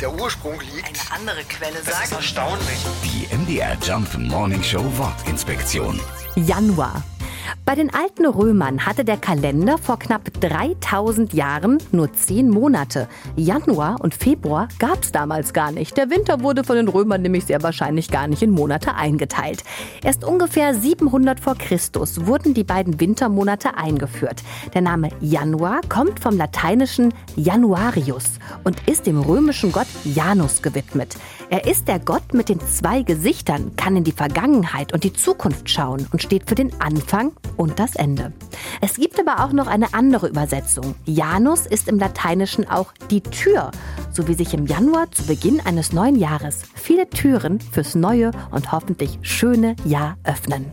der Ursprung liegt. Eine andere Quelle Das ist sagt. erstaunlich. Die MDR Jump Morning Show Wortinspektion. Januar. Bei den alten Römern hatte der Kalender vor knapp 3000 Jahren nur 10 Monate. Januar und Februar gab es damals gar nicht. Der Winter wurde von den Römern nämlich sehr wahrscheinlich gar nicht in Monate eingeteilt. Erst ungefähr 700 vor Christus wurden die beiden Wintermonate eingeführt. Der Name Januar kommt vom lateinischen Januarius und ist dem römischen Gott Janus gewidmet. Er ist der Gott mit den zwei Gesichtern, kann in die Vergangenheit und die Zukunft schauen und steht für den Anfang und das Ende. Es gibt aber auch noch eine andere Übersetzung. Janus ist im Lateinischen auch die Tür, so wie sich im Januar zu Beginn eines neuen Jahres viele Türen fürs neue und hoffentlich schöne Jahr öffnen.